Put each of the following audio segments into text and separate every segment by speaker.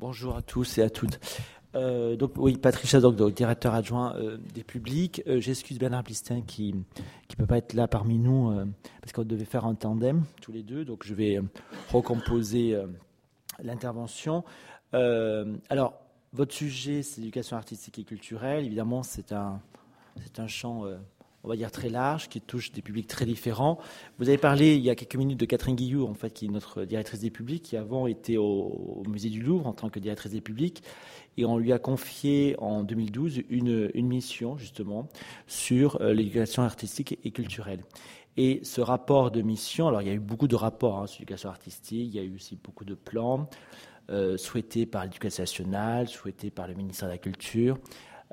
Speaker 1: Bonjour à tous et à toutes. Euh, donc oui, Patricia, donc, directeur adjoint euh, des publics. Euh, j'excuse Bernard Plistin qui ne peut pas être là parmi nous parce qu'on devait faire un tandem tous les deux. Donc je vais recomposer l'intervention. alors, votre sujet, c'est l'éducation artistique et culturelle. Évidemment, c'est un, c'est un champ on va dire très large, qui touche des publics très différents. Vous avez parlé il y a quelques minutes de Catherine Guillou, en fait, qui est notre directrice des publics, qui avant était au, musée du Louvre en tant que directrice des publics, et on lui a confié en 2012 une, mission justement sur euh, l'éducation artistique et culturelle. Et ce rapport de mission, alors il y a eu beaucoup de rapports hein, sur l'éducation artistique, il y a eu aussi beaucoup de plans euh, souhaités par l'éducation nationale, souhaités par le ministère de la Culture.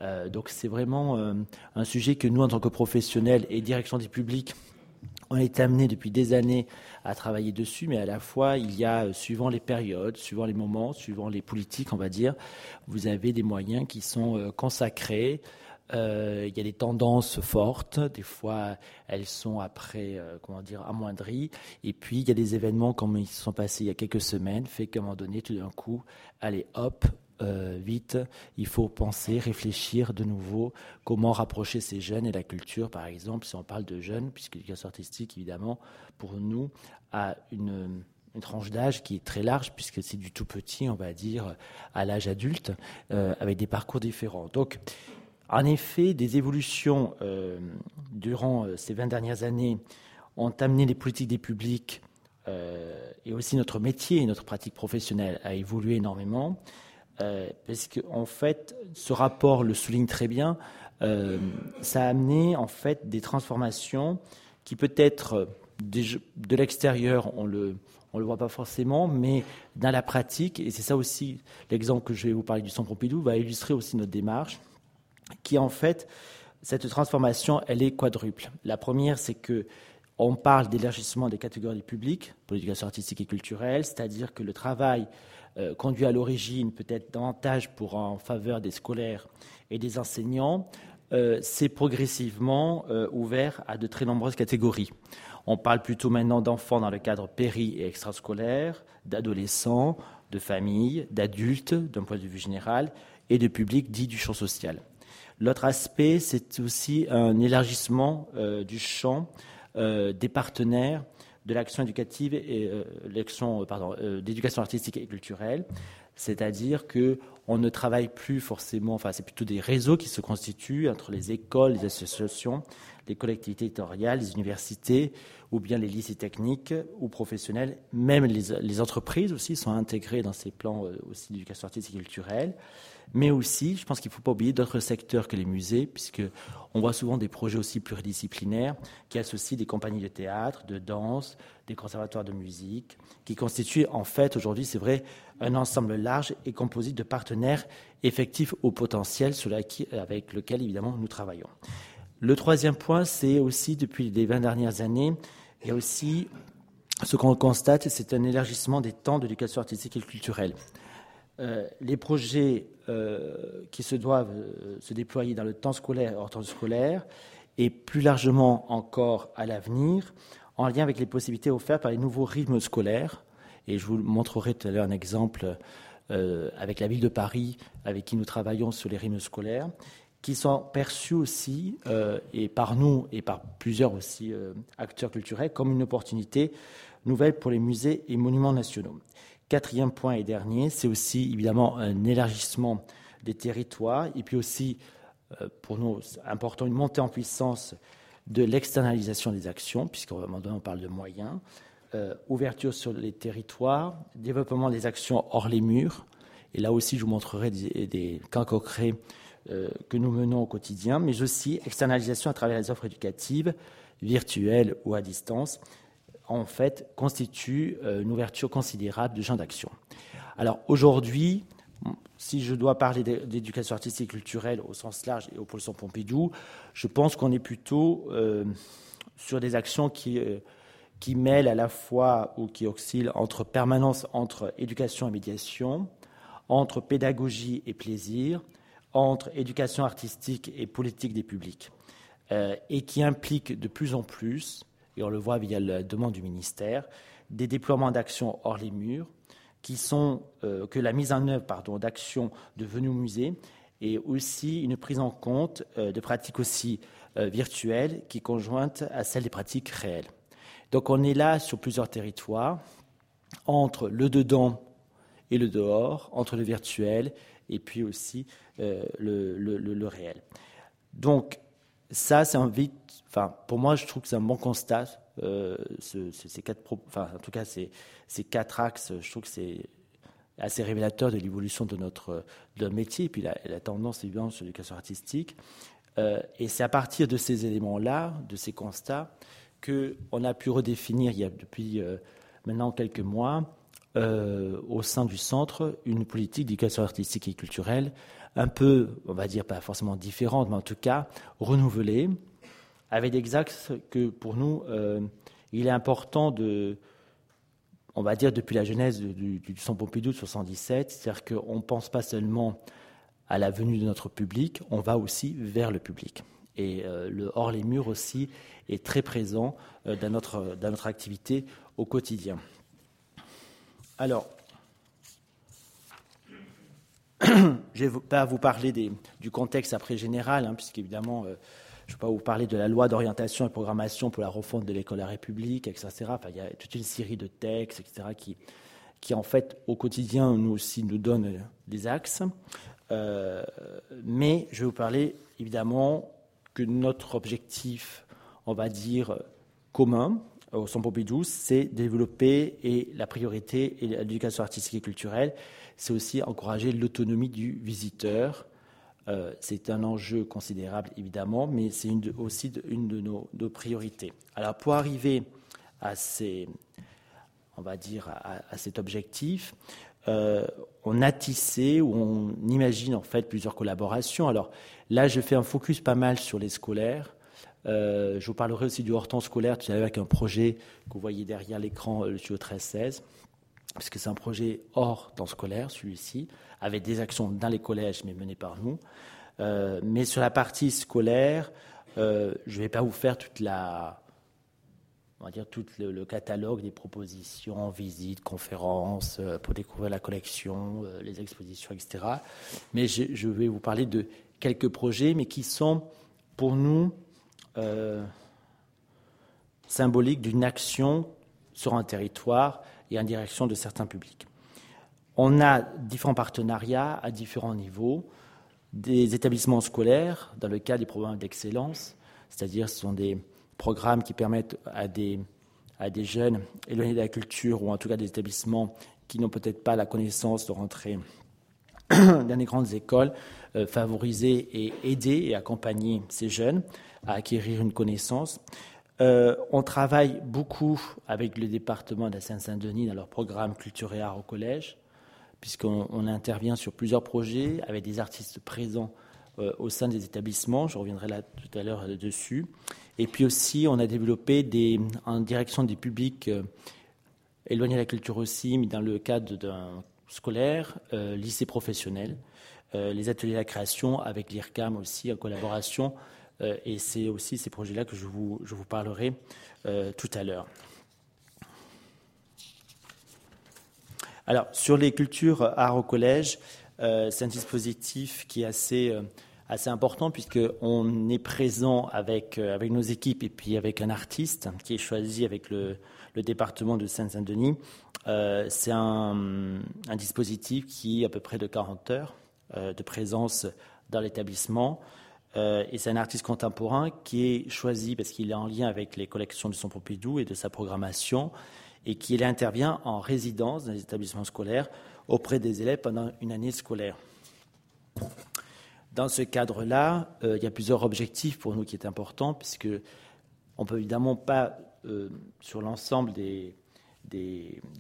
Speaker 1: Euh, donc c'est vraiment euh, un sujet que nous, en tant que professionnels et direction des publics, on est amené depuis des années à travailler dessus, mais à la fois, il y a, euh, suivant les périodes, suivant les moments, suivant les politiques, on va dire, vous avez des moyens qui sont consacrés. il y a des tendances fortes, des fois elles sont après, comment dire, amoindries. Et puis il y a des événements comme ils se sont passés il y a quelques semaines, fait qu'à un moment donné, tout d'un coup, allez, hop, euh, vite, il faut penser, réfléchir de nouveau comment rapprocher ces jeunes et la culture, par exemple, si on parle de jeunes, puisque l'éducation artistique, évidemment, pour nous, a une, tranche d'âge qui est très large, puisque c'est du tout petit, on va dire, à l'âge adulte, euh, avec des parcours différents. Donc, en effet, des évolutions euh, durant ces 20 dernières années ont amené les politiques des publics et aussi notre métier et notre pratique professionnelle à évoluer énormément. Euh, parce qu'en en fait, ce rapport le souligne très bien. Euh, ça a amené en fait des transformations qui peut-être de l'extérieur on le on le voit pas forcément, mais dans la pratique, et c'est ça aussi l'exemple que je vais vous parler du Centre Pompidou va illustrer aussi notre démarche, qui en fait cette transformation elle est quadruple. La première c'est que on parle d'élargissement des catégories publiques pour l'éducation artistique et culturelle, c'est-à-dire que le travail euh, conduit à l'origine peut-être davantage pour en faveur des scolaires et des enseignants, euh, c'est progressivement euh, ouvert à de très nombreuses catégories. On parle plutôt maintenant d'enfants dans le cadre péri et extrascolaire, d'adolescents, de familles, d'adultes d'un point de vue général et de publics dits du champ social. L'autre aspect, c'est aussi un élargissement du champ des partenaires de l'action éducative et euh, l'action euh, pardon euh, d'éducation artistique et culturelle, c'est-à-dire que on ne travaille plus forcément, enfin c'est plutôt des réseaux qui se constituent entre les écoles, les associations, les collectivités territoriales, les universités ou bien les lycées techniques ou professionnels, même les, les entreprises aussi sont intégrées dans ces plans aussi d'éducation artistique et culturelle mais aussi, je pense qu'il ne faut pas oublier d'autres secteurs que les musées, puisque on voit souvent des projets aussi pluridisciplinaires qui associent des compagnies de théâtre, de danse, des conservatoires de musique, qui constituent en fait aujourd'hui, c'est vrai, un ensemble large et composé de partenaires effectifs au potentiel avec lequel évidemment nous travaillons. Le troisième point, c'est aussi depuis les 20 dernières années, il y a aussi ce qu'on constate, c'est un élargissement des temps d'éducation artistique et culturelle. Euh, les projets euh, qui se doivent euh, se déployer dans le temps scolaire et hors temps scolaire, et plus largement encore à l'avenir, en lien avec les possibilités offertes par les nouveaux rythmes scolaires. Et je vous montrerai tout à l'heure un exemple avec la ville de Paris, avec qui nous travaillons sur les rythmes scolaires, qui sont perçus aussi, et par nous et par plusieurs aussi acteurs culturels, comme une opportunité nouvelle pour les musées et monuments nationaux. Quatrième point et dernier, c'est aussi évidemment un élargissement des territoires et puis aussi, euh, pour nous, important, une montée en puissance de l'externalisation des actions, puisqu'à un moment donné, on parle de moyens, euh, ouverture sur les territoires, développement des actions hors les murs. Et là aussi, je vous montrerai des, des cas concrets euh, que nous menons au quotidien, mais aussi externalisation à travers les offres éducatives, virtuelles ou à distance, en fait, constitue euh, une ouverture considérable de champ d'action. Alors aujourd'hui, si je dois parler d'éducation artistique et culturelle au sens large et au pôle Pompidou, je pense qu'on est plutôt euh, sur des actions qui, euh, qui mêlent à la fois ou qui oscillent entre permanence entre éducation et médiation, entre pédagogie et plaisir, entre éducation artistique et politique des publics, et qui impliquent de plus en plus et on le voit via la demande du ministère, des déploiements d'actions hors les murs, qui sont que la mise en œuvre d'actions devenues musées et aussi une prise en compte de pratiques aussi virtuelles qui conjointent à celles des pratiques réelles. Donc on est là sur plusieurs territoires, entre le dedans et le dehors, entre le virtuel et puis aussi euh, le, réel. Donc ça, c'est un vite, enfin pour moi, je trouve que c'est un bon constat. Euh, ces quatre, enfin en tout cas ces, ces quatre axes, je trouve que c'est assez révélateur de l'évolution de notre, de métier et puis la, la tendance évidemment sur l'éducation artistique. Euh, et c'est à partir de ces éléments-là, de ces constats, qu'on a pu redéfinir il y a depuis maintenant quelques mois euh, au sein du centre une politique d'éducation artistique et culturelle un peu, on va dire pas forcément différente, mais en tout cas renouvelée, avec des axes que pour nous, euh, il est important de, on va dire depuis la genèse du, Centre Pompidou de 77, c'est-à-dire qu'on ne pense pas seulement à la venue de notre public, on va aussi vers le public. Et euh, le hors les murs aussi est très présent dans, notre, dans notre activité au quotidien. Alors, je ne vais pas vous parler du contexte après général, hein, puisqu'évidemment, euh, je ne vais pas vous parler de la loi d'orientation et programmation pour la refonte de l'école de la République, etc. Enfin, il y a toute une série de textes, etc., qui, qui en fait, au quotidien, nous aussi, nous donnent des axes. Euh, mais je vais vous parler, évidemment, que notre objectif, on va dire, commun, au Centre Pompidou, c'est développer et la priorité et l'éducation artistique et culturelle, c'est aussi encourager l'autonomie du visiteur. Euh, c'est un enjeu considérable évidemment, mais c'est aussi une de nos, priorités. Alors pour arriver à, cet objectif, euh, on a tissé ou on imagine en fait plusieurs collaborations. Alors là, je fais un focus pas mal sur les scolaires. Euh, je vous parlerai aussi du hors-temps scolaire, tout avec un projet que vous voyez derrière l'écran, le studio 13-16, puisque c'est un projet hors temps scolaire, celui-ci, avec des actions dans les collèges, mais menées par nous. Euh, mais sur la partie scolaire, euh, je ne vais pas vous faire toute la, on va dire tout le, catalogue des propositions, visites, conférences pour découvrir la collection, les expositions, etc. Mais je, vais vous parler de quelques projets, mais qui sont pour nous euh, symbolique d'une action sur un territoire et en direction de certains publics. On a différents partenariats à différents niveaux, des établissements scolaires dans le cadre des programmes d'excellence, c'est-à-dire ce sont des programmes qui permettent à des, à des jeunes éloignés de la culture ou en tout cas des établissements qui n'ont peut-être pas la connaissance de rentrer dans les grandes écoles, euh, favoriser et aider et accompagner ces jeunes à acquérir une connaissance. Euh, on travaille beaucoup avec le département de la Seine-Saint-Denis dans leur programme Culture et Art au collège, puisqu'on intervient sur plusieurs projets avec des artistes présents euh, au sein des établissements. Je reviendrai là tout à l'heure dessus. Et puis aussi, on a développé des, en direction des publics éloignés de la culture aussi, mais dans le cadre d'un scolaire, lycée professionnel, les ateliers de la création avec l'IRCAM aussi en collaboration euh, et c'est aussi ces projets-là que je vous, je vous parlerai euh, tout à l'heure. Alors, sur les cultures art au collège, euh, c'est un dispositif qui est assez, assez important puisqu'on est présent avec, avec nos équipes et puis avec un artiste qui est choisi avec le, le département de Seine-Saint-Denis. c'est un, dispositif qui est à peu près de 40 heures de présence dans l'établissement. Euh, et c'est un artiste contemporain qui est choisi parce qu'il est en lien avec les collections de son Pompidou et de sa programmation, et qui intervient en résidence dans les établissements scolaires auprès des élèves pendant une année scolaire. Dans ce cadre-là, euh, il y a plusieurs objectifs pour nous qui est important, puisque on peut évidemment pas, euh, sur l'ensemble des,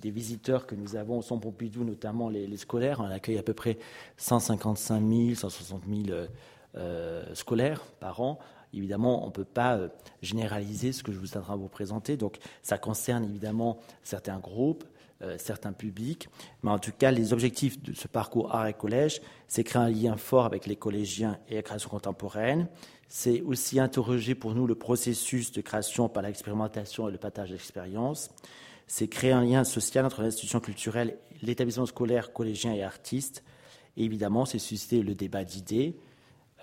Speaker 1: visiteurs que nous avons au Centre Pompidou, notamment les, scolaires, on accueille à peu près 155 000, 160 000 euh, scolaires par an. Évidemment, on ne peut pas euh, généraliser ce que je vous ai en train de vous présenter. Donc, ça concerne évidemment certains groupes, certains publics. Mais en tout cas, les objectifs de ce parcours art et collège, c'est créer un lien fort avec les collégiens et la création contemporaine. C'est aussi interroger pour nous le processus de création par l'expérimentation et le partage d'expérience. c'est créer un lien social entre l'institution culturelle, l'établissement scolaire, collégien et artiste. Et évidemment, c'est susciter le débat d'idées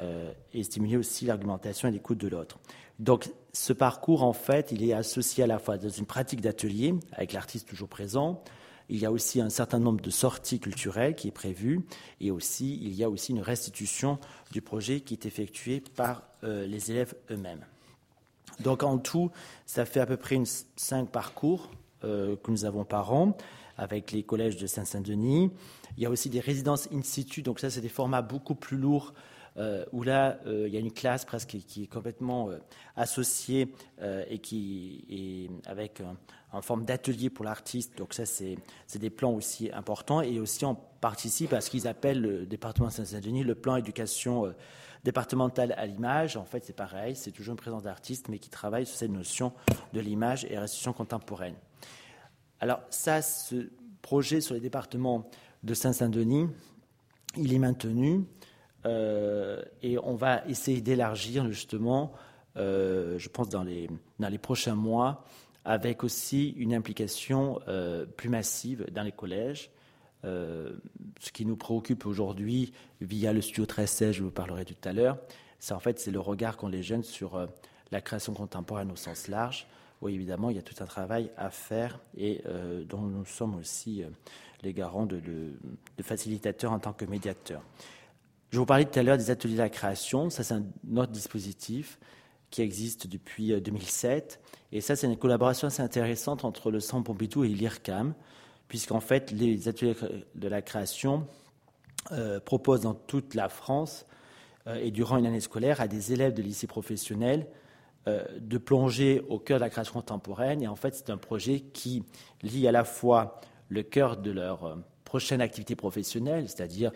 Speaker 1: euh, et stimuler aussi l'argumentation et l'écoute de l'autre. Donc, ce parcours, en fait, il est associé à la fois dans une pratique d'atelier, avec l'artiste toujours présent, il y a aussi un certain nombre de sorties culturelles qui est prévu et aussi il y a aussi une restitution du projet qui est effectuée par euh, les élèves eux-mêmes. Donc en tout, ça fait à peu près une, cinq parcours euh, que nous avons par an avec les collèges de Saint-Saint-Denis. Il y a aussi des résidences in situ, donc ça c'est des formats beaucoup plus lourds euh, où là, euh, il y a une classe presque qui est complètement euh, associée et qui est avec en forme d'atelier pour l'artiste. Donc ça, c'est des plans aussi importants. Et aussi, on participe à ce qu'ils appellent le département de Saint-Denis, le plan éducation départementale à l'image. En fait, c'est pareil, c'est toujours une présence d'artistes, mais qui travaille sur cette notion de l'image et restitution contemporaine. Alors ça, ce projet sur les départements de Saint-Saint-Denis, il est maintenu. Euh, et on va essayer d'élargir justement, euh, je pense, dans les, prochains mois, avec aussi une implication euh, plus massive dans les collèges. ce qui nous préoccupe aujourd'hui, via le studio 1316, je vous parlerai tout à l'heure, c'est en fait c'est le regard qu'ont les jeunes sur la création contemporaine au sens large. Oui, évidemment, il y a tout un travail à faire et dont nous sommes aussi les garants de facilitateurs en tant que médiateurs. Je vous parlais tout à l'heure des ateliers de la création. Ça, c'est un autre dispositif qui existe depuis 2007. Euh, et ça, c'est une collaboration assez intéressante entre le Centre Pompidou et l'IRCAM, puisqu'en fait, les ateliers de la création euh, proposent dans toute la France euh, et durant une année scolaire à des élèves de lycée professionnel de plonger au cœur de la création contemporaine. Et en fait, c'est un projet qui lie à la fois le cœur de leur prochaine activité professionnelle, c'est-à-dire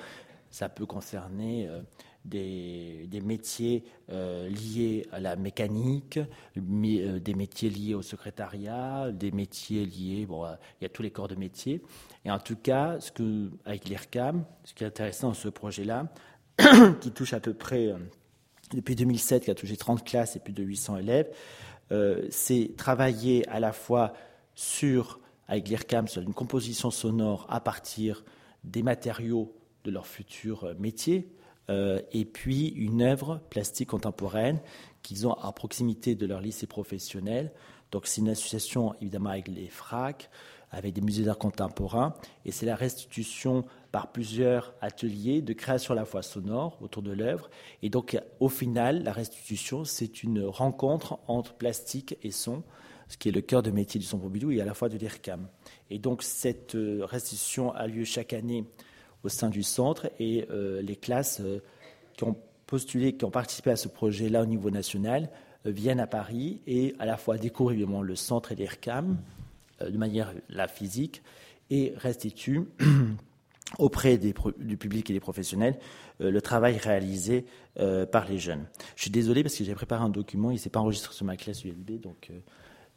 Speaker 1: ça peut concerner euh, des, métiers euh, liés à la mécanique, euh, des métiers liés au secrétariat, des métiers liés, bon, il y a tous les corps de métier. Et en tout cas, ce que, avec l'IRCAM, ce qui est intéressant dans ce projet-là, qui touche à peu près, depuis 2007, qui a touché 30 classes et plus de 800 élèves, c'est travailler à la fois sur, avec l'IRCAM, sur une composition sonore à partir des matériaux de leur futur euh, métier, euh, et puis une œuvre plastique contemporaine qu'ils ont à proximité de leur lycée professionnel. Donc c'est une association évidemment avec les FRAC, avec des musées d'art contemporain, et c'est la restitution par plusieurs ateliers de création à la fois sonore autour de l'œuvre. Et donc au final, la restitution, c'est une rencontre entre plastique et son, ce qui est le cœur de métier du Son Pompidou et à la fois de l'IRCAM. Et donc cette euh, restitution a lieu chaque année au sein du centre et euh, les classes euh, qui ont postulé, qui ont participé à ce projet-là au niveau national euh, viennent à Paris et à la fois découvrent évidemment le centre et l'IRCAM de manière la physique et restituent auprès des, du public et des professionnels le travail réalisé par les jeunes. Je suis désolé parce que j'ai préparé un document, il ne s'est pas enregistré sur ma classe ULB, donc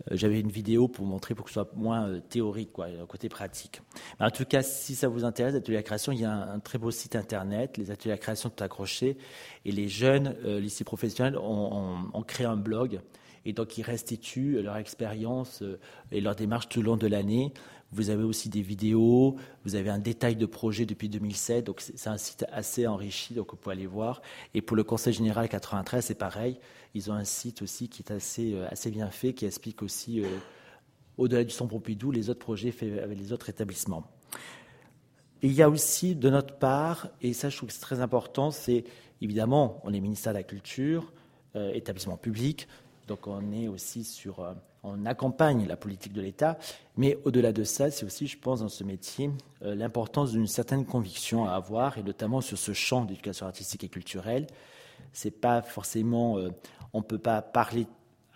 Speaker 1: j'avais une vidéo pour montrer pour que ce soit moins euh, théorique, quoi, côté pratique. en tout cas, si ça vous intéresse, l'atelier à création, il y a un, très beau site internet, les ateliers à création tout accrochés, et les jeunes euh, lycées professionnels ont, créé un blog, et donc ils restituent leur expérience et leur démarche tout au long de l'année. Vous avez aussi des vidéos, vous avez un détail de projet depuis 2007, donc c'est un site assez enrichi, donc vous pouvez aller voir. Et pour le Conseil général 93, c'est pareil, ils ont un site aussi qui est assez, euh, assez bien fait, qui explique aussi, euh, au-delà du Son Pompidou, les autres projets faits avec les autres établissements. il y a aussi, de notre part, et ça je trouve que c'est très important, c'est évidemment, on est ministère de la Culture, euh, établissement public, donc on est aussi sur on accompagne la politique de l'État, mais au-delà de ça, c'est aussi, je pense, dans ce métier, euh, l'importance d'une certaine conviction à avoir, et notamment sur ce champ d'éducation artistique et culturelle. C'est pas forcément, euh, on peut pas parler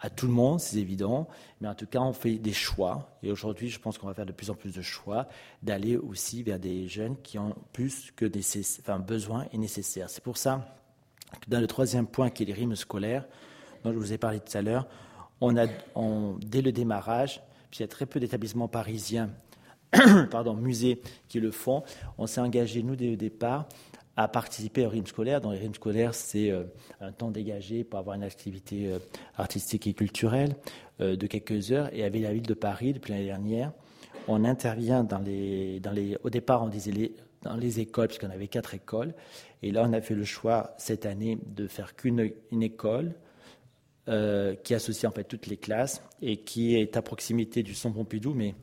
Speaker 1: à tout le monde, c'est évident, mais en tout cas, on fait des choix. Et aujourd'hui, je pense qu'on va faire de plus en plus de choix, d'aller aussi vers des jeunes qui ont plus que des enfin, besoin et nécessaire. C'est pour ça que dans le troisième point, qui est les rimes scolaires, dont je vous ai parlé tout à l'heure, on a, dès le démarrage, puis il y a très peu d'établissements parisiens, pardon, musées qui le font, on s'est engagé, nous, dès le départ, à participer aux rimes scolaires. Dans les rimes scolaires, c'est euh, un temps dégagé pour avoir une activité euh, artistique et culturelle euh, de quelques heures. Et avec la ville de Paris, depuis l'année dernière, on intervient dans les, dans les, au départ, on disait dans les écoles, puisqu'on avait quatre écoles. Et là, on a fait le choix cette année de faire qu'une une école euh, qui associe en fait toutes les classes et qui est à proximité du Centre Pompidou, mais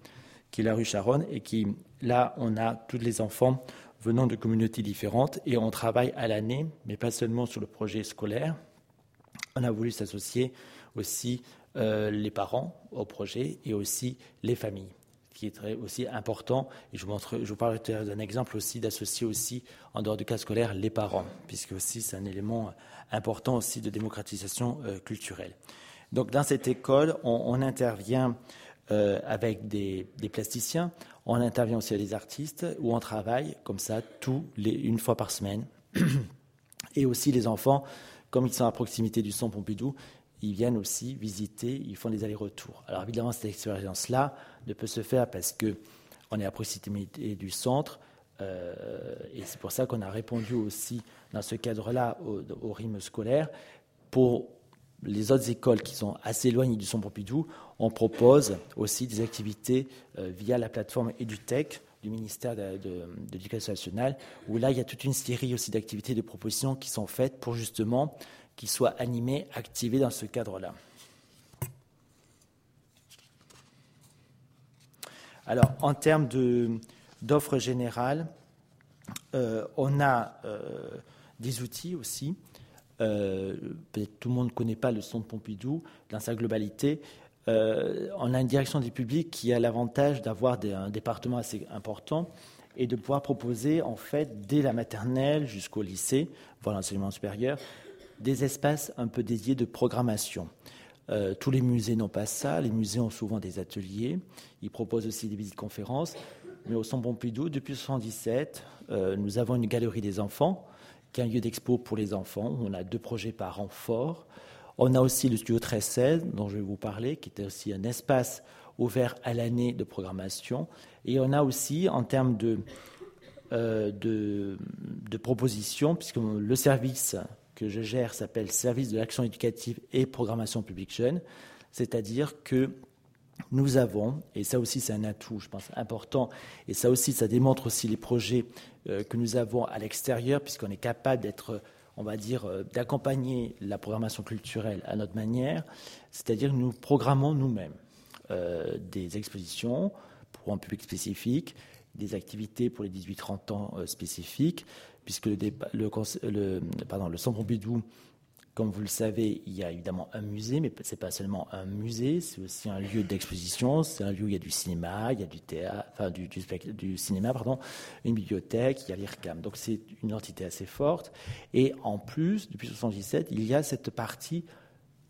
Speaker 1: qui est la rue Charonne, et qui, là, on a tous les enfants venant de communautés différentes et on travaille à l'année, mais pas seulement sur le projet scolaire. On a voulu s'associer aussi euh, les parents au projet et aussi les familles qui est aussi important. Et je vous, montre, je vous parlerai d'un exemple aussi d'associer aussi, en dehors du cas scolaire, les parents, puisque aussi c'est un élément important aussi de démocratisation euh, culturelle. Donc dans cette école, on, intervient euh, avec des, plasticiens, on intervient aussi avec des artistes, où on travaille comme ça tous les, une fois par semaine. Et aussi les enfants, comme ils sont à proximité du Centre Pompidou, ils viennent aussi visiter, ils font des allers-retours. Alors évidemment, cette expérience-là ne peut se faire parce qu'on est à proximité du centre, euh, et c'est pour ça qu'on a répondu aussi dans ce cadre-là au, rythme scolaire. Pour les autres écoles qui sont assez éloignées du centre Pompidou, on propose aussi des activités euh, via la plateforme EduTech du ministère de, de l'Éducation nationale, où là, il y a toute une série aussi d'activités, de propositions qui sont faites pour justement qui soient animés, activés dans ce cadre-là. Alors, en termes d'offres générales, euh, on a euh, des outils aussi. Euh, peut-être tout le monde ne connaît pas le Centre Pompidou dans sa globalité. on a une direction du public qui a l'avantage d'avoir un département assez important et de pouvoir proposer, en fait, dès la maternelle jusqu'au lycée, voire l'enseignement supérieur, des espaces un peu dédiés de programmation. Euh, tous les musées n'ont pas ça. Les musées ont souvent des ateliers. Ils proposent aussi des visites conférences. Mais au Centre Pompidou, depuis 1977, euh, nous avons une galerie des enfants, qui est un lieu d'expo pour les enfants. On a deux projets par an. On a aussi le studio 1316, dont je vais vous parler, qui est aussi un espace ouvert à l'année de programmation. Et on a aussi, en termes de, euh, de propositions, puisque le service que je gère s'appelle Service de l'action éducative et programmation publique jeune, c'est-à-dire que nous avons, et ça aussi c'est un atout, je pense, important, et ça aussi ça démontre aussi les projets euh, que nous avons à l'extérieur, puisqu'on est capable d'être, on va dire, euh, d'accompagner la programmation culturelle à notre manière, c'est-à-dire que nous programmons nous-mêmes euh, des expositions pour un public spécifique, des activités pour les 18-30 ans spécifiques, puisque le, pardon, le Centre Pompidou, comme vous le savez, il y a évidemment un musée, mais ce n'est pas seulement un musée, c'est aussi un lieu d'exposition, c'est un lieu où il y a du cinéma, il y a du théâtre, enfin du, du, cinéma, pardon, une bibliothèque, il y a l'IRCAM. Donc c'est une entité assez forte. Et en plus, depuis 1977, il y a cette partie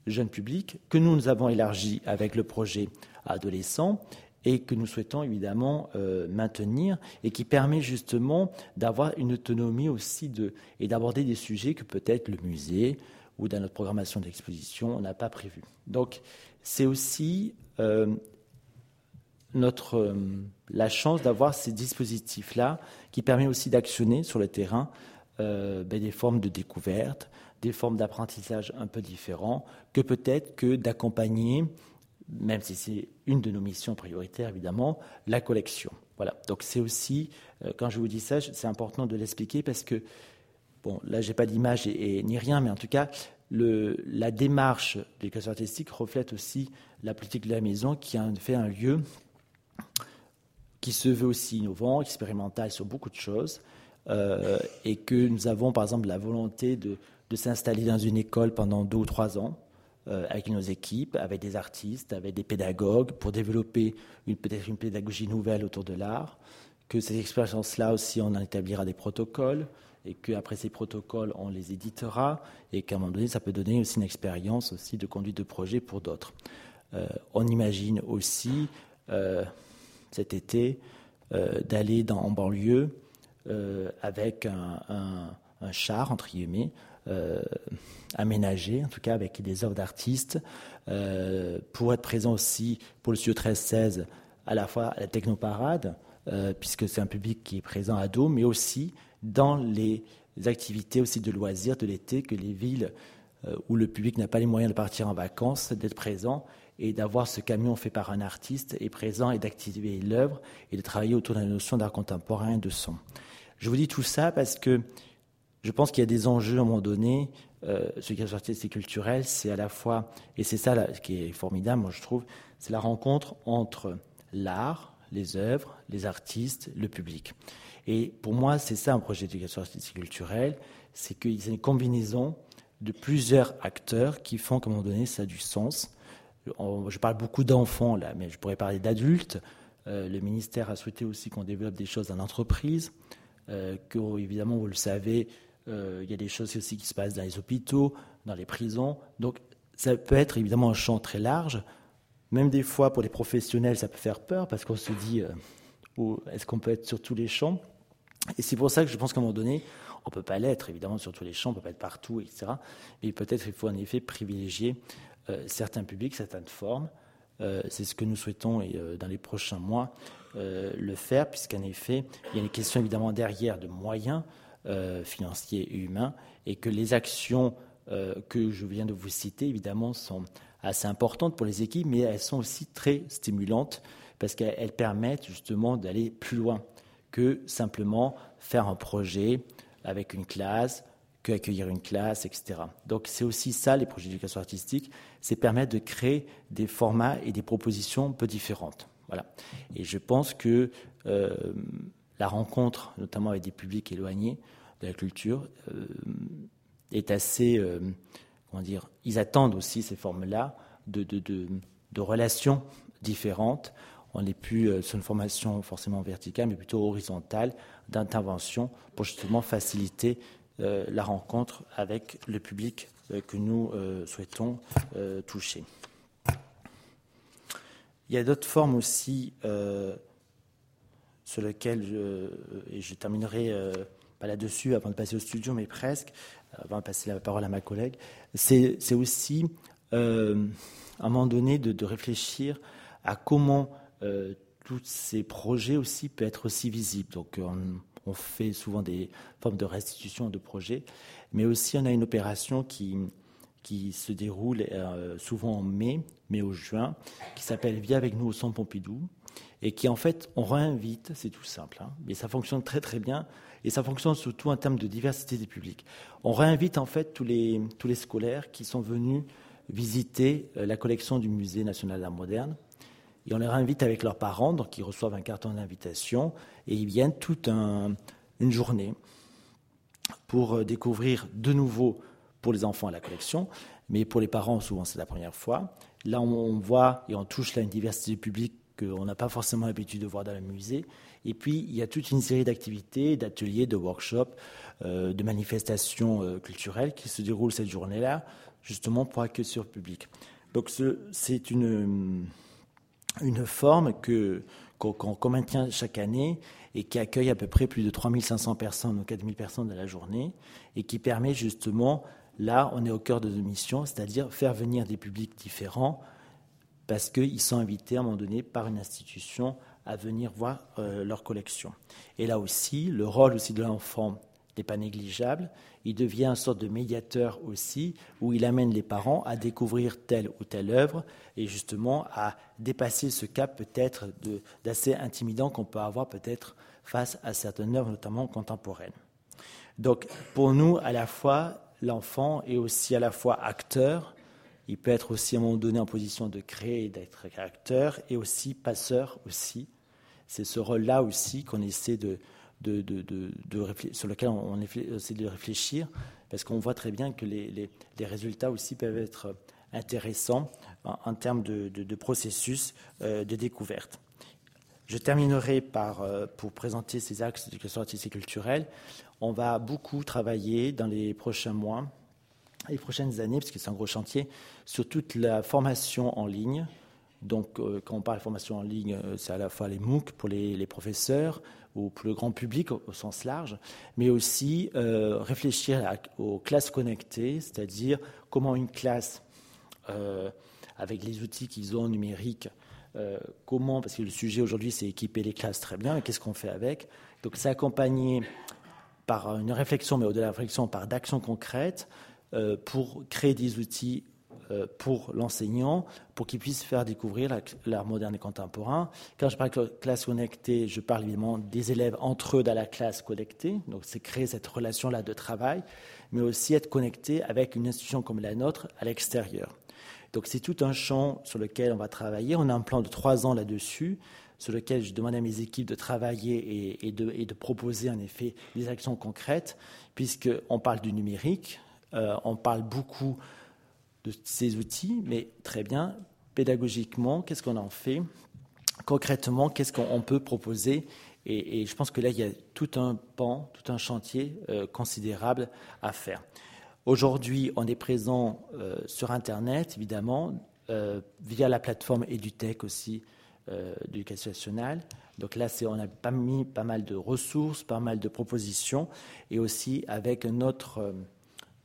Speaker 1: jeune public que nous, nous avons élargie avec le projet adolescent et que nous souhaitons évidemment euh, maintenir et qui permet justement d'avoir une autonomie aussi et d'aborder des sujets que peut-être le musée ou dans notre programmation d'exposition on n'a pas prévu. Donc c'est aussi euh, notre, euh, la chance d'avoir ces dispositifs-là qui permet aussi d'actionner sur le terrain ben, des formes de découverte, des formes d'apprentissage un peu différents que peut-être que d'accompagner même si c'est une de nos missions prioritaires, évidemment, la collection. Voilà. Donc c'est aussi, euh, quand je vous dis ça, c'est important de l'expliquer parce que, bon, là, j'ai pas d'image et, ni rien, mais en tout cas, la démarche de l'éducation artistique reflète aussi la politique de la maison qui a fait un lieu qui se veut aussi innovant, expérimental sur beaucoup de choses, euh, et que nous avons, par exemple, la volonté de, s'installer dans une école pendant deux ou trois ans, avec nos équipes, avec des artistes, avec des pédagogues, pour développer peut-être une pédagogie nouvelle autour de l'art, que ces expériences-là aussi, on en établira des protocoles, et qu'après ces protocoles, on les éditera, et qu'à un moment donné, ça peut donner aussi une expérience aussi de conduite de projet pour d'autres. Euh, on imagine aussi, euh, cet été, d'aller en banlieue avec un, un, char, entre guillemets, euh, aménagé, en tout cas avec des œuvres d'artistes, euh, pour être présent aussi pour le studio 13-16 à la fois à la Technoparade, euh, puisque c'est un public qui est présent à dos, mais aussi dans les activités aussi de loisirs de l'été que les villes où le public n'a pas les moyens de partir en vacances, d'être présent et d'avoir ce camion fait par un artiste et présent et d'activer l'œuvre et de travailler autour de la notion d'art contemporain et de son. Je vous dis tout ça parce que je pense qu'il y a des enjeux à un moment donné. Euh, ce qui est c'est culturel, c'est à la fois, et c'est ça qui est formidable, moi je trouve, c'est la rencontre entre l'art, les œuvres, les artistes, le public. Et pour moi, c'est ça un projet d'éducation artistique culturelle, c'est qu'il y a une combinaison de plusieurs acteurs qui font qu'à un moment donné, ça a du sens. Je parle beaucoup d'enfants là, mais je pourrais parler d'adultes. Euh, le ministère a souhaité aussi qu'on développe des choses en entreprise, euh, que évidemment, vous le savez, il y a des choses aussi qui se passent dans les hôpitaux, dans les prisons. Donc, ça peut être évidemment un champ très large. Même des fois, pour les professionnels, ça peut faire peur parce qu'on se dit, est-ce qu'on peut être sur tous les champs? Et c'est pour ça que je pense qu'à un moment donné, on ne peut pas l'être, évidemment, sur tous les champs, on ne peut pas être partout, etc. Mais peut-être qu'il faut en effet privilégier euh, certains publics, certaines formes. Euh, c'est ce que nous souhaitons et, euh, dans les prochains mois le faire, puisqu'en effet, il y a une question évidemment derrière de moyens financiers et humains, et que les actions que je viens de vous citer, évidemment, sont assez importantes pour les équipes, mais elles sont aussi très stimulantes, parce qu'elles permettent justement d'aller plus loin que simplement faire un projet avec une classe, qu'accueillir une classe, etc. Donc c'est aussi ça, les projets d'éducation artistique, c'est permettre de créer des formats et des propositions un peu différentes. Voilà. Et je pense que euh, la rencontre, notamment avec des publics éloignés de la culture, euh, est assez, euh, comment dire, ils attendent aussi ces formes-là de, relations différentes. On n'est plus sur une formation forcément verticale, mais plutôt horizontale d'intervention pour justement faciliter euh, la rencontre avec le public euh, que nous euh, souhaitons toucher. Il y a d'autres formes aussi sur lesquelles je, et je terminerai pas là-dessus avant de passer au studio, mais presque, avant de passer la parole à ma collègue, c'est aussi à un moment donné de, réfléchir à comment tous ces projets aussi peuvent être aussi visibles. Donc, on fait souvent des formes de restitution de projets, mais aussi on a une opération qui, qui se déroule euh, souvent en mai, mai ou juin, qui s'appelle Viens avec nous au Centre Pompidou, et qui en fait, on réinvite, c'est tout simple, hein, mais ça fonctionne très très bien, et ça fonctionne surtout en termes de diversité des publics. On réinvite en fait tous les, tous les scolaires qui sont venus visiter euh, la collection du Musée national d'art moderne, et on les invite avec leurs parents, donc ils reçoivent un carton d'invitation et ils viennent toute une journée pour euh, découvrir de nouveau pour les enfants la collection, mais pour les parents, souvent c'est la première fois. Là, on voit et on touche une diversité publique qu'on n'a pas forcément l'habitude de voir dans le musée. Et puis, il y a toute une série d'activités, d'ateliers, de workshops, euh, de manifestations euh, culturelles qui se déroulent cette journée-là, justement pour accueillir le public. Donc, c'est une une forme que, qu'on, maintient chaque année et qui accueille à peu près plus de 3500 personnes ou 4000 personnes de la journée et qui permet justement, là, on est au cœur de nos missions, c'est-à-dire faire venir des publics différents parce qu'ils sont invités à un moment donné par une institution à venir voir euh, leur collection. Et là aussi, le rôle aussi de l'enfant n'est pas négligeable. Il devient une sorte de médiateur aussi, où il amène les parents à découvrir telle ou telle œuvre et justement à dépasser ce cap peut-être d'assez intimidant qu'on peut avoir peut-être face à certaines œuvres, notamment contemporaines. Donc pour nous, à la fois, l'enfant est aussi à la fois acteur, il peut être aussi à un moment donné en position de créer d'être acteur, et aussi passeur aussi. C'est ce rôle-là aussi qu'on essaie de, sur lequel on, essaie de réfléchir, parce qu'on voit très bien que les, résultats aussi peuvent être intéressants en, termes de, processus euh, de découverte. Je terminerai par, euh, pour présenter ces axes d'éducation artistique et culturelle. On va beaucoup travailler dans les prochains mois, les prochaines années, parce que c'est un gros chantier, sur toute la formation en ligne. Donc, euh, quand on parle de formation en ligne, c'est à la fois les MOOC pour les professeurs, au plus grand public au, sens large, mais aussi euh, réfléchir aux classes connectées, c'est-à-dire comment une classe, euh, avec les outils qu'ils ont numériques, euh, comment, parce que le sujet aujourd'hui c'est équiper les classes très bien, et qu'est-ce qu'on fait avec Donc c'est accompagné par une réflexion, mais au-delà de la réflexion, par d'actions concrètes pour créer des outils euh, pour l'enseignant, pour qu'il puisse faire découvrir l'art moderne et contemporain. Quand je parle de classe connectée, je parle évidemment des élèves entre eux dans la classe connectée, donc c'est créer cette relation-là de travail, mais aussi être connecté avec une institution comme la nôtre à l'extérieur. Donc c'est tout un champ sur lequel on va travailler. On a un plan de trois ans là-dessus, sur lequel je demande à mes équipes de travailler et, de, proposer en effet des actions concrètes, puisqu'on parle du numérique, euh, on parle beaucoup de ces outils, mais très bien, pédagogiquement, qu'est-ce qu'on en fait? Concrètement, qu'est-ce qu'on peut proposer? Et, je pense que là, il y a tout un pan, tout un chantier euh, considérable à faire. Aujourd'hui, on est présent euh, sur Internet, évidemment, via la plateforme EduTech aussi d'éducation nationale. Donc là, on a mis pas mal de ressources, pas mal de propositions, et aussi avec notre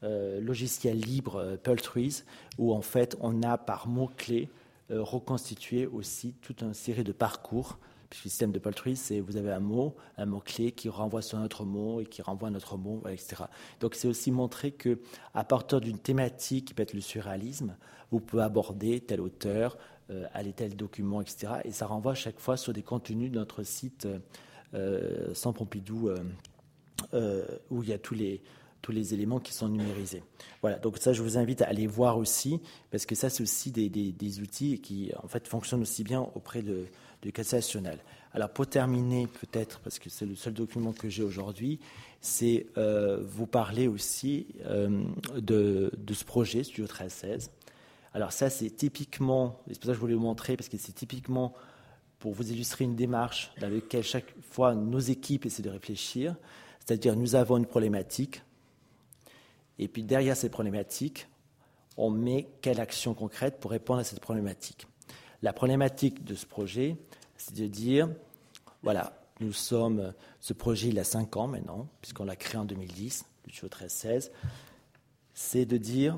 Speaker 1: logiciel libre Pultruise, où en fait, on a par mots-clés reconstitué aussi toute une série de parcours Puisque le système de Poultry, c'est vous avez un mot, un mot-clé qui renvoie sur un autre mot et qui renvoie à un autre mot, etc. Donc c'est aussi montrer que à partir d'une thématique qui peut être le surréalisme, vous pouvez aborder tel auteur, euh, aller tel document, etc. Et ça renvoie à chaque fois sur des contenus de notre site euh, sans Pompidou, euh, où il y a tous les, tous les éléments qui sont numérisés. Voilà, donc ça, je vous invite à aller voir aussi, parce que ça, c'est aussi des, outils qui, en fait, fonctionnent aussi bien auprès de, national. Alors pour terminer, peut-être, parce que c'est le seul document que j'ai aujourd'hui, c'est euh, vous parler aussi euh, de, ce projet Studio 1316. Alors ça, c'est typiquement, c'est pour ça que je voulais vous montrer, parce que c'est typiquement pour vous illustrer une démarche dans laquelle chaque fois nos équipes essaient de réfléchir. C'est-à-dire, nous avons une problématique, et puis derrière cette problématique, on met quelle action concrète pour répondre à cette problématique. La problématique de ce projet, c'est de dire, voilà, nous sommes, ce projet il a 5 ans maintenant, puisqu'on l'a créé en 2010, le 13-16, c'est de dire,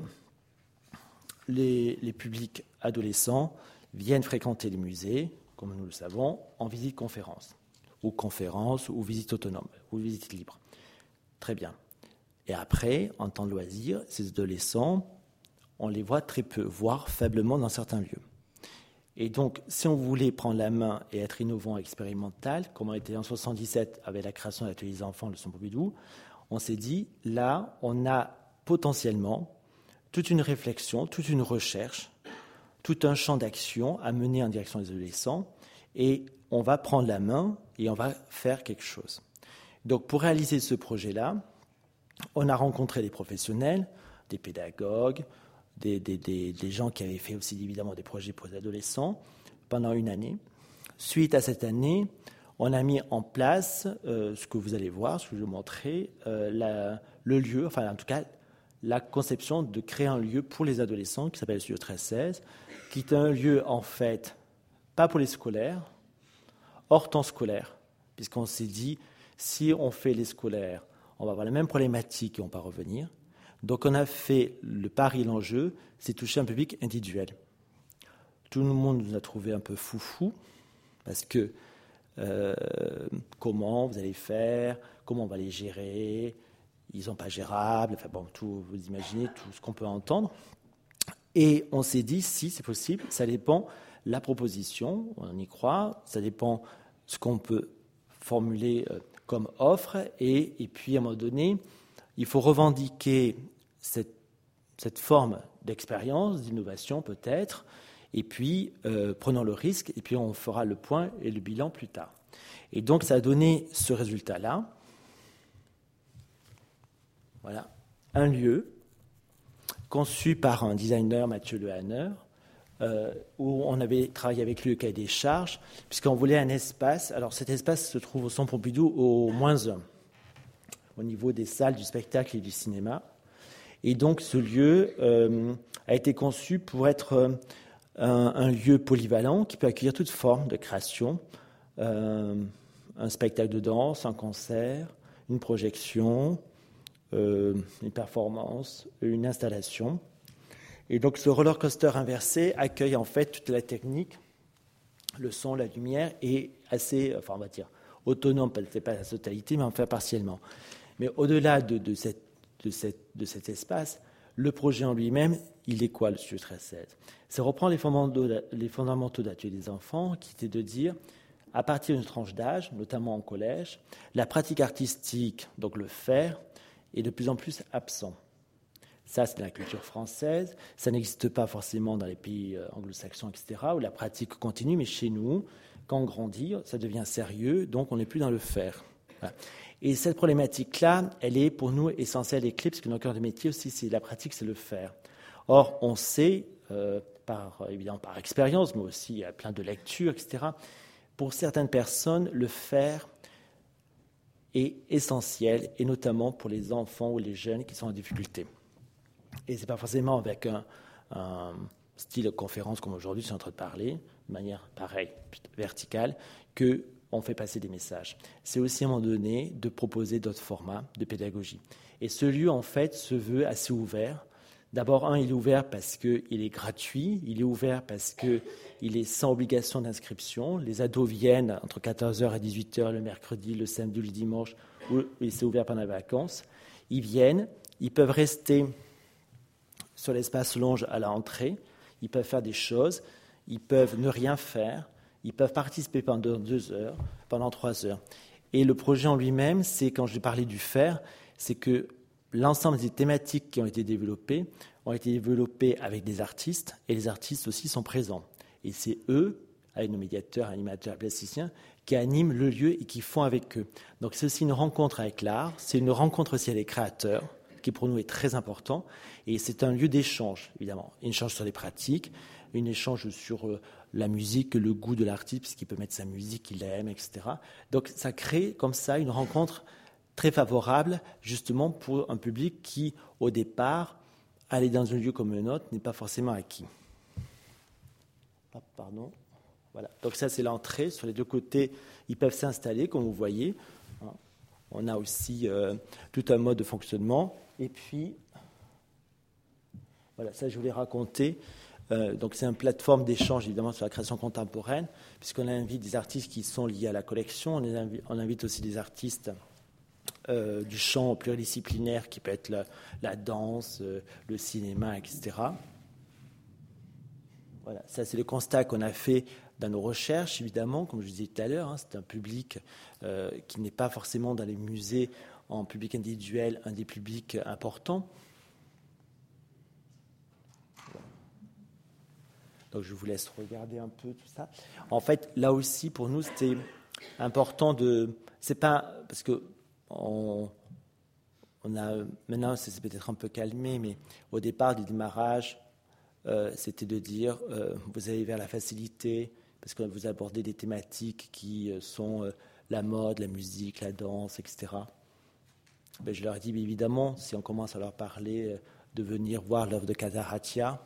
Speaker 1: les, les publics adolescents viennent fréquenter les musées, comme nous le savons, en visite conférence, ou conférence, ou visite autonome, ou visite libre. Très bien. Et après, en temps de loisir, ces adolescents, on les voit très peu, voire faiblement dans certains lieux. Et donc, si on voulait prendre la main et être innovant et expérimental, comme on était en 77 avec la création de l'atelier des enfants de son Pompidou, on s'est dit, là, on a potentiellement toute une réflexion, toute une recherche, tout un champ d'action à mener en direction des adolescents, et on va prendre la main et on va faire quelque chose. Donc, pour réaliser ce projet-là, on a rencontré des professionnels, des pédagogues, des, gens qui avaient fait aussi évidemment des projets pour les adolescents pendant une année. Suite à cette année, on a mis en place euh, ce que vous allez voir, ce que je vais vous montrer, euh, le lieu, enfin en tout cas la conception de créer un lieu pour les adolescents qui s'appelle le Studio 1316, qui est un lieu en fait pas pour les scolaires, hors temps scolaire, puisqu'on s'est dit si on fait les scolaires, on va avoir la même problématique et on va revenir. Donc on a fait le pari, l'enjeu, c'est toucher un public individuel. Tout le monde nous a trouvé un peu foufou, parce que euh, comment vous allez faire, comment on va les gérer, ils sont pas gérables, enfin bon, tout, vous imaginez tout ce qu'on peut entendre. Et on s'est dit, si c'est possible, ça dépend la proposition, on y croit, ça dépend ce qu'on peut formuler euh, comme offre, et, et puis à un moment donné, il faut revendiquer cette, forme d'expérience, d'innovation peut-être, et puis euh, prenons le risque, et puis on fera le point et le bilan plus tard. Et donc ça a donné ce résultat-là. Voilà, un lieu conçu par un designer, Mathieu Lehanner, euh, où on avait travaillé avec lui le cahier des charges, puisqu'on voulait un espace. Alors cet espace se trouve au Centre Pompidou au moins 1 au niveau des salles du spectacle et du cinéma. Et donc ce lieu euh, a été conçu pour être euh, un, lieu polyvalent qui peut accueillir toute forme de création, un spectacle de danse, un concert, une projection, une performance, une installation. Et donc ce roller coaster inversé accueille en fait toute la technique, le son, la lumière, et assez, enfin on va dire, autonome, peut-être pas la totalité, mais en fait partiellement. Mais au-delà de, cet espace, Le projet en lui-même, il est quoi le studio 13-16 C'est reprendre les fondamentaux d'atelier des enfants, qui étaient de dire, à partir d'une tranche d'âge, notamment en collège, la pratique artistique, donc le faire, est de plus en plus absent. Ça, c'est la culture française. Ça n'existe pas forcément dans les pays euh, anglo-saxons, etc., où la pratique continue, mais chez nous, quand on grandit, ça devient sérieux, donc on n'est plus dans le faire. Et cette problématique-là, elle est pour nous essentielle et clé, parce que notre cœur de métier aussi, c'est la pratique, c'est le faire. Or, on sait, euh, par, évidemment par expérience, mais aussi à plein de lectures, etc., pour certaines personnes, le faire est essentiel, et notamment pour les enfants ou les jeunes qui sont en difficulté. Et ce n'est pas forcément avec un, un style conférence comme aujourd'hui, c'est en train de parler, de manière pareille, verticale, que on fait passer des messages. C'est aussi à un moment donné de proposer d'autres formats de pédagogie. Et ce lieu, en fait, se veut assez ouvert. D'abord, un, il est ouvert parce qu'il est gratuit, il est ouvert parce qu'il est sans obligation d'inscription. Les ados viennent entre 14h et 18h le mercredi, le samedi, le dimanche, et c'est ouvert pendant les vacances. Ils viennent, ils peuvent rester sur l'espace longe à l'entrée, ils peuvent faire des choses, ils peuvent ne rien faire, ils peuvent participer pendant deux heures, pendant trois heures. Et le projet en lui-même, c'est, quand je parlais du faire, c'est que l'ensemble des thématiques qui ont été développées ont été développées avec des artistes, et les artistes aussi sont présents. Et c'est eux, avec nos médiateurs, animateurs, plasticiens, qui animent le lieu et qui font avec eux. Donc c'est aussi une rencontre avec l'art, c'est une rencontre aussi avec les créateurs, qui pour nous est très important, et c'est un lieu d'échange, évidemment. Une échange sur les pratiques, une échange sur euh, la musique, le goût de l'artiste, puisqu'il peut mettre sa musique qu'il aime, etc. Donc ça crée comme ça une rencontre très favorable justement pour un public qui, au départ, aller dans un lieu comme le nôtre n'est pas forcément acquis. Ah, pardon. Voilà. Donc ça, c'est l'entrée. Sur les deux côtés, ils peuvent s'installer, comme vous voyez. On a aussi euh, tout un mode de fonctionnement. Et puis, voilà, ça, je voulais raconter. Euh, donc c'est une plateforme d'échange évidemment sur la création contemporaine, puisqu'on invite des artistes qui sont liés à la collection, on invite, aussi des artistes euh, du champ pluridisciplinaire qui peut être la, danse, euh, le cinéma, etc. Voilà, ça c'est le constat qu'on a fait dans nos recherches, évidemment, comme je disais tout à l'heure, hein, c'est un public qui n'est pas forcément dans les musées en public individuel un des publics importants. Donc je vous laisse regarder un peu tout ça. En fait, là aussi, pour nous, c'était important de. C'est pas. Parce que on, a. Maintenant, c'est peut-être un peu calmé, mais au départ du démarrage, euh, c'était de dire euh, vous allez vers la facilité, parce que vous abordez des thématiques qui euh, sont la mode, la musique, la danse, etc. Ben, je leur ai dit, évidemment, si on commence à leur parler de venir voir l'œuvre de Kazaratia,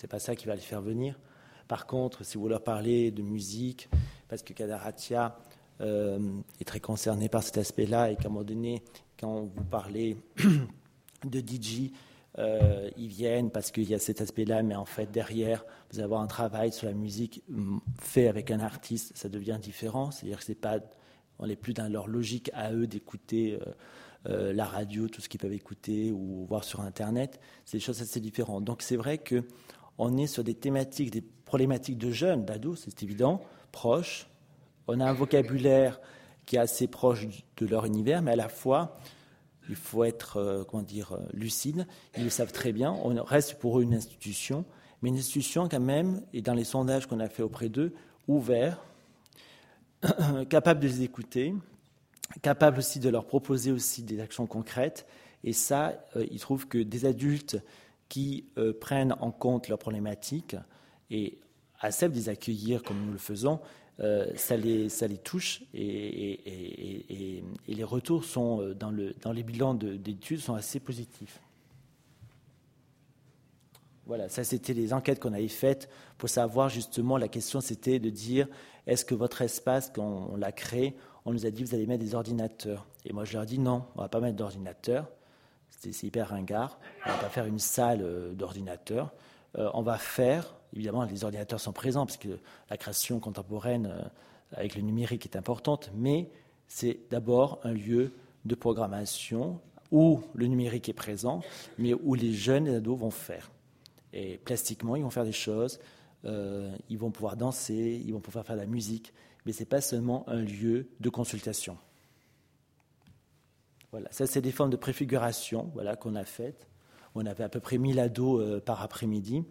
Speaker 1: c'est pas ça qui va les faire venir. Par contre, si vous leur parlez de musique, parce que Kadaratia euh, est très concerné par cet aspect-là, et qu'à un moment donné, quand vous parlez de DJ, euh, ils viennent parce qu'il y a cet aspect-là, mais en fait, derrière, vous avoir un travail sur la musique mm, fait avec un artiste, ça devient différent. C'est-à-dire que c'est pas, on n'est plus dans leur logique à eux d'écouter. Euh, la radio, tout ce qu'ils peuvent écouter ou voir sur Internet, c'est des choses assez différentes. Donc c'est vrai que on est sur des thématiques, des problématiques de jeunes, d'ados, c'est évident, proches. On a un vocabulaire qui est assez proche de leur univers, mais à la fois, il faut être, euh, comment dire, euh, lucide. Ils le savent très bien. On reste pour eux une institution, mais une institution quand même, et dans les sondages qu'on a fait auprès d'eux, ouvert, capable de les écouter, capable aussi de leur proposer aussi des actions concrètes. Et ça, euh, ils trouvent que des adultes qui euh, prennent en compte leurs problématiques et acceptent de les accueillir comme nous le faisons, euh, ça, les, ça les touche et, les retours sont dans, le, dans les bilans d'études sont assez positifs. Voilà, ça c'était les enquêtes qu'on avait faites pour savoir justement, la question c'était de dire est-ce que votre espace, quand on l'a créé, on nous a dit vous allez mettre des ordinateurs. Et moi je leur ai dit non, on va pas mettre d'ordinateurs c'est hyper ringard. On va pas faire une salle euh, d'ordinateurs. Euh, on va faire, évidemment, les ordinateurs sont présents, parce que la création contemporaine euh, avec le numérique est importante, mais c'est d'abord un lieu de programmation où le numérique est présent, mais où les jeunes et les ados vont faire. Et plastiquement, ils vont faire des choses, ils vont pouvoir danser, ils vont pouvoir faire de la musique, mais ce n'est pas seulement un lieu de consultation. Voilà, ça c'est des formes de préfiguration voilà, qu'on a faites. On avait à peu près 1000 ados euh, par après-midi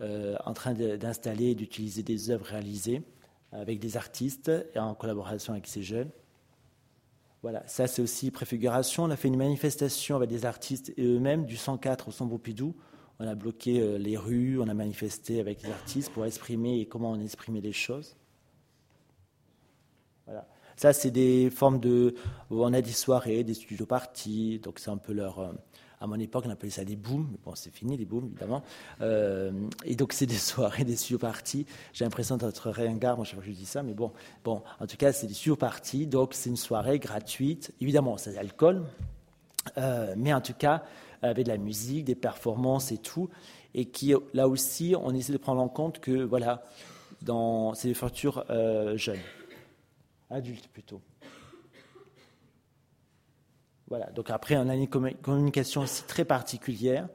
Speaker 1: euh, en train d'installer et d'utiliser des œuvres réalisées avec des artistes et en collaboration avec ces jeunes. Voilà, ça c'est aussi préfiguration. On a fait une manifestation avec des artistes et eux-mêmes du 104 au Pompidou. On a bloqué euh, les rues, on a manifesté avec les artistes pour exprimer et comment on exprimait les choses. Voilà. Ça, c'est des formes de. On a des soirées, des studios parties, donc c'est un peu leur, euh, à mon époque, on appelait ça des booms. Bon, c'est fini, les booms, évidemment. Euh, et donc, c'est des soirées, des studio parties. J'ai l'impression d'être ringard, moi, chaque fois que je dis ça, mais bon, bon en tout cas, c'est des studio parties. Donc, c'est une soirée gratuite. Évidemment, c'est l'alcool. Euh, mais en tout cas, avec de la musique, des performances et tout. Et qui, là aussi, on essaie de prendre en compte que, voilà, dans, c'est des futurs jeunes, adultes plutôt. Voilà. Donc après, on a une communication aussi très particulière,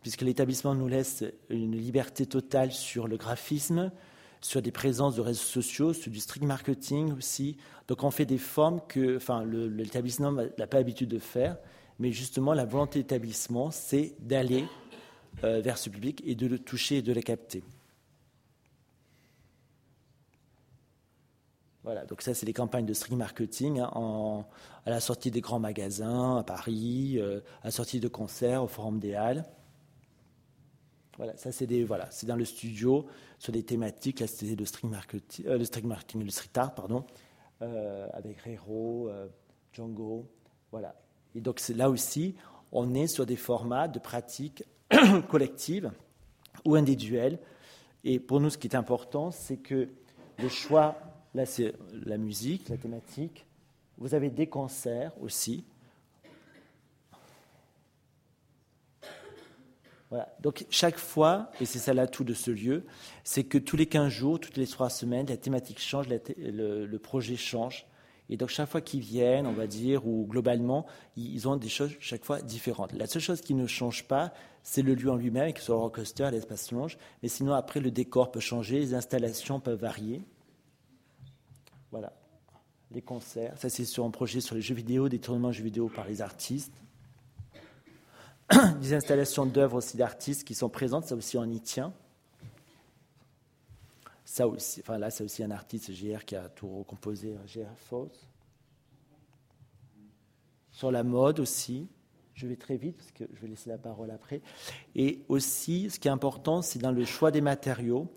Speaker 1: puisque l'établissement nous laisse une liberté totale sur le graphisme, sur des présences de réseaux sociaux, sur du strict marketing aussi. Donc on fait des formes que l'établissement n'a pas l'habitude de faire, mais justement la volonté de l'établissement, c'est d'aller euh, vers ce public et de le toucher et de le capter. Voilà, donc ça, c'est des campagnes de stream marketing hein, à la sortie des grands magasins à Paris, euh, à la sortie de concerts au Forum des Halles. Voilà, ça c'est voilà, dans le studio sur des thématiques. Là, c'était le stream marketing, euh, le street marketing, le street art, pardon, euh, avec Rero, Django, voilà. Et donc là aussi, on est sur des formats de pratiques collectives ou individuelles. Et pour nous, ce qui est important, c'est que le choix Là, c'est la musique, la thématique. Vous avez des concerts aussi. Voilà. Donc chaque fois, et c'est ça l'atout de ce lieu, c'est que tous les 15 jours, toutes les 3 semaines, la thématique change, le, projet change. Et donc chaque fois qu'ils viennent, on va dire, ou globalement, ils ont des choses chaque fois différentes. La seule chose qui ne change pas, c'est le lieu en lui-même, que ce soit le rockcoaster, l'espace longe. Mais sinon, après, le décor peut changer, les installations peuvent varier. Voilà. Les concerts. Ça, c'est sur un projet sur les jeux vidéo, des tournements de jeux vidéo par les artistes. des installations d'œuvres aussi d'artistes qui sont présentes. Ça aussi, on y tient. Ça aussi, enfin là, c'est aussi un artiste GR qui a tout recomposé, GR Foss. Sur la mode aussi. Je vais très vite parce que je vais laisser la parole après. Et aussi, ce qui est important, c'est dans le choix des matériaux,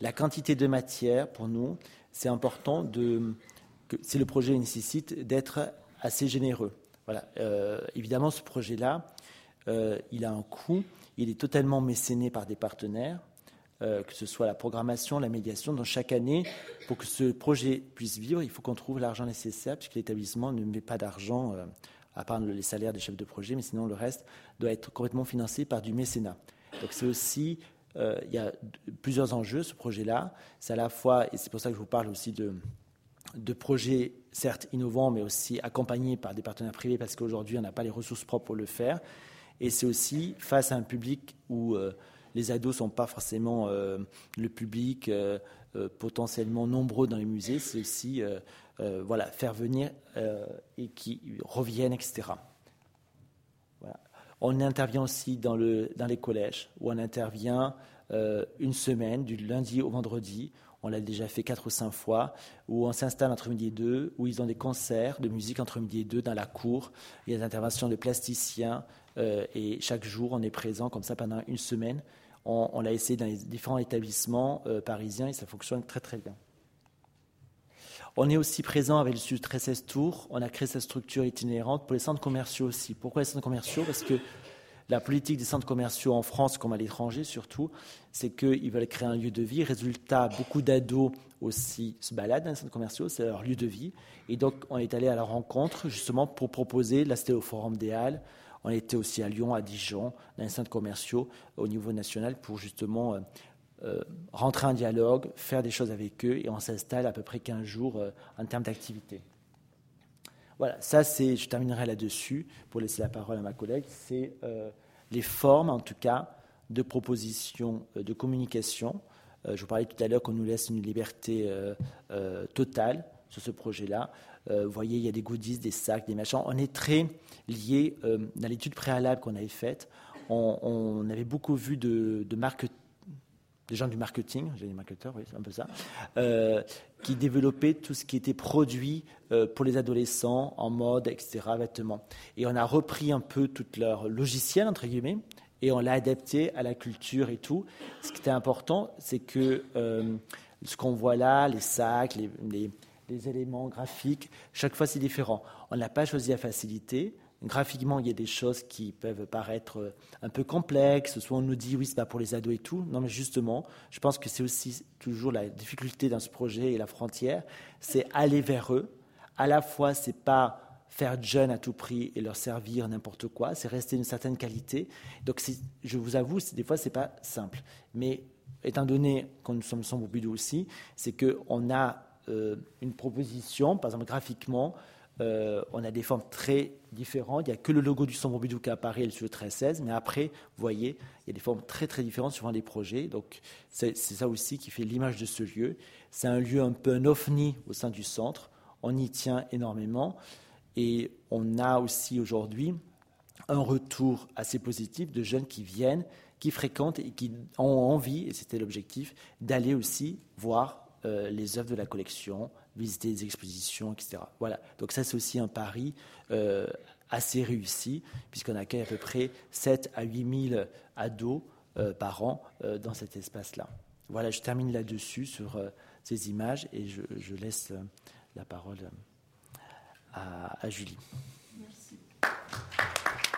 Speaker 1: la quantité de matière pour nous c'est important de, si le projet nécessite d'être assez généreux. Voilà. Euh, évidemment, ce projet-là, euh, il a un coût, il est totalement mécéné par des partenaires, euh, que ce soit la programmation, la médiation. Dans chaque année, pour que ce projet puisse vivre, il faut qu'on trouve l'argent nécessaire, puisque l'établissement ne met pas d'argent, à part les salaires des chefs de projet, mais sinon le reste doit être complètement financé par du mécénat. Donc c'est aussi euh, il y a plusieurs enjeux, ce projet-là. C'est à la fois, et c'est pour ça que je vous parle aussi de, projets certes innovants, mais aussi accompagnés par des partenaires privés, parce qu'aujourd'hui, on n'a pas les ressources propres pour le faire. Et c'est aussi face à un public où euh, les ados ne sont pas forcément euh, le public potentiellement nombreux dans les musées, c'est aussi voilà, faire venir et qui reviennent, etc. On intervient aussi dans, le, dans les collèges, où on intervient euh, une semaine, du lundi au vendredi. On l'a déjà fait quatre ou cinq fois, où on s'installe entre midi et deux, où ils ont des concerts de musique entre midi et deux dans la cour. Il y a des interventions de plasticiens, euh, et chaque jour, on est présent comme ça pendant une semaine. On, l'a essayé dans les différents établissements euh, parisiens et ça fonctionne très très bien. On est aussi présent avec le Sud 13 Tours. On a créé cette structure itinérante pour les centres commerciaux aussi. Pourquoi les centres commerciaux? Parce que la politique des centres commerciaux en France, comme à l'étranger surtout, c'est qu'ils veulent créer un lieu de vie. Résultat, beaucoup d'ados aussi se baladent dans les centres commerciaux, c'est leur lieu de vie. Et donc, on est allé à leur rencontre justement pour proposer, là Forum des Halles, on était aussi à Lyon, à Dijon, dans les centres commerciaux au niveau national pour justement euh, euh, rentrer en dialogue, faire des choses avec eux, et on s'installe à peu près 15 jours euh, en termes d'activité. Voilà, ça c'est, je terminerai là-dessus pour laisser la parole à ma collègue, c'est les formes en tout cas de propositions de communication. je vous parlais tout à l'heure qu'on nous laisse une liberté totale sur ce projet-là. vous voyez, il y a des goodies, des sacs, des machins. On est très lié dans l'étude préalable qu'on avait faite. On, avait beaucoup vu de, de des gens du marketing, j'ai des marketeurs, oui, c'est un peu ça, euh, qui développaient tout ce qui était produit euh, pour les adolescents en mode, etc., vêtements. Et on a repris un peu tout leur logiciel, entre guillemets, et on l'a adapté à la culture et tout. Ce qui était important, c'est que euh, ce qu'on voit là, les sacs, les, éléments graphiques, chaque fois c'est différent. On n'a pas choisi la facilité, graphiquement, il y a des choses qui peuvent paraître euh, un peu complexes. Soit on nous dit oui, c'est pas pour les ados et tout. Non, mais justement, je pense que c'est aussi toujours la difficulté dans ce projet et la frontière, c'est aller vers eux. À la fois, c'est pas faire jeune à tout prix et leur servir n'importe quoi, c'est rester une certaine qualité. Donc, je vous avoue, des fois, c'est pas simple. Mais étant donné qu'on nous sommes sans Pompidou aussi, c'est qu'on a euh, une proposition, par exemple graphiquement, euh, on a des formes très différentes. Il n'y a que le logo du Pompidou qui apparaît sur le 13-16, mais après, vous voyez, il y a des formes très très différentes suivant les projets. Donc c'est ça aussi qui fait l'image de ce lieu. C'est un lieu un peu un au sein du centre. On y tient énormément. Et on a aussi aujourd'hui un retour assez positif de jeunes qui viennent, qui fréquentent et qui ont envie, et c'était l'objectif, d'aller aussi voir euh, les œuvres de la collection, visiter des expositions, etc. Voilà. Donc ça, c'est aussi un pari euh, assez réussi, puisqu'on accueille à peu près 7 à 8 000 ados euh, par an euh, dans cet espace-là. Voilà, je termine là-dessus sur ces images et je, laisse la parole à, à Julie.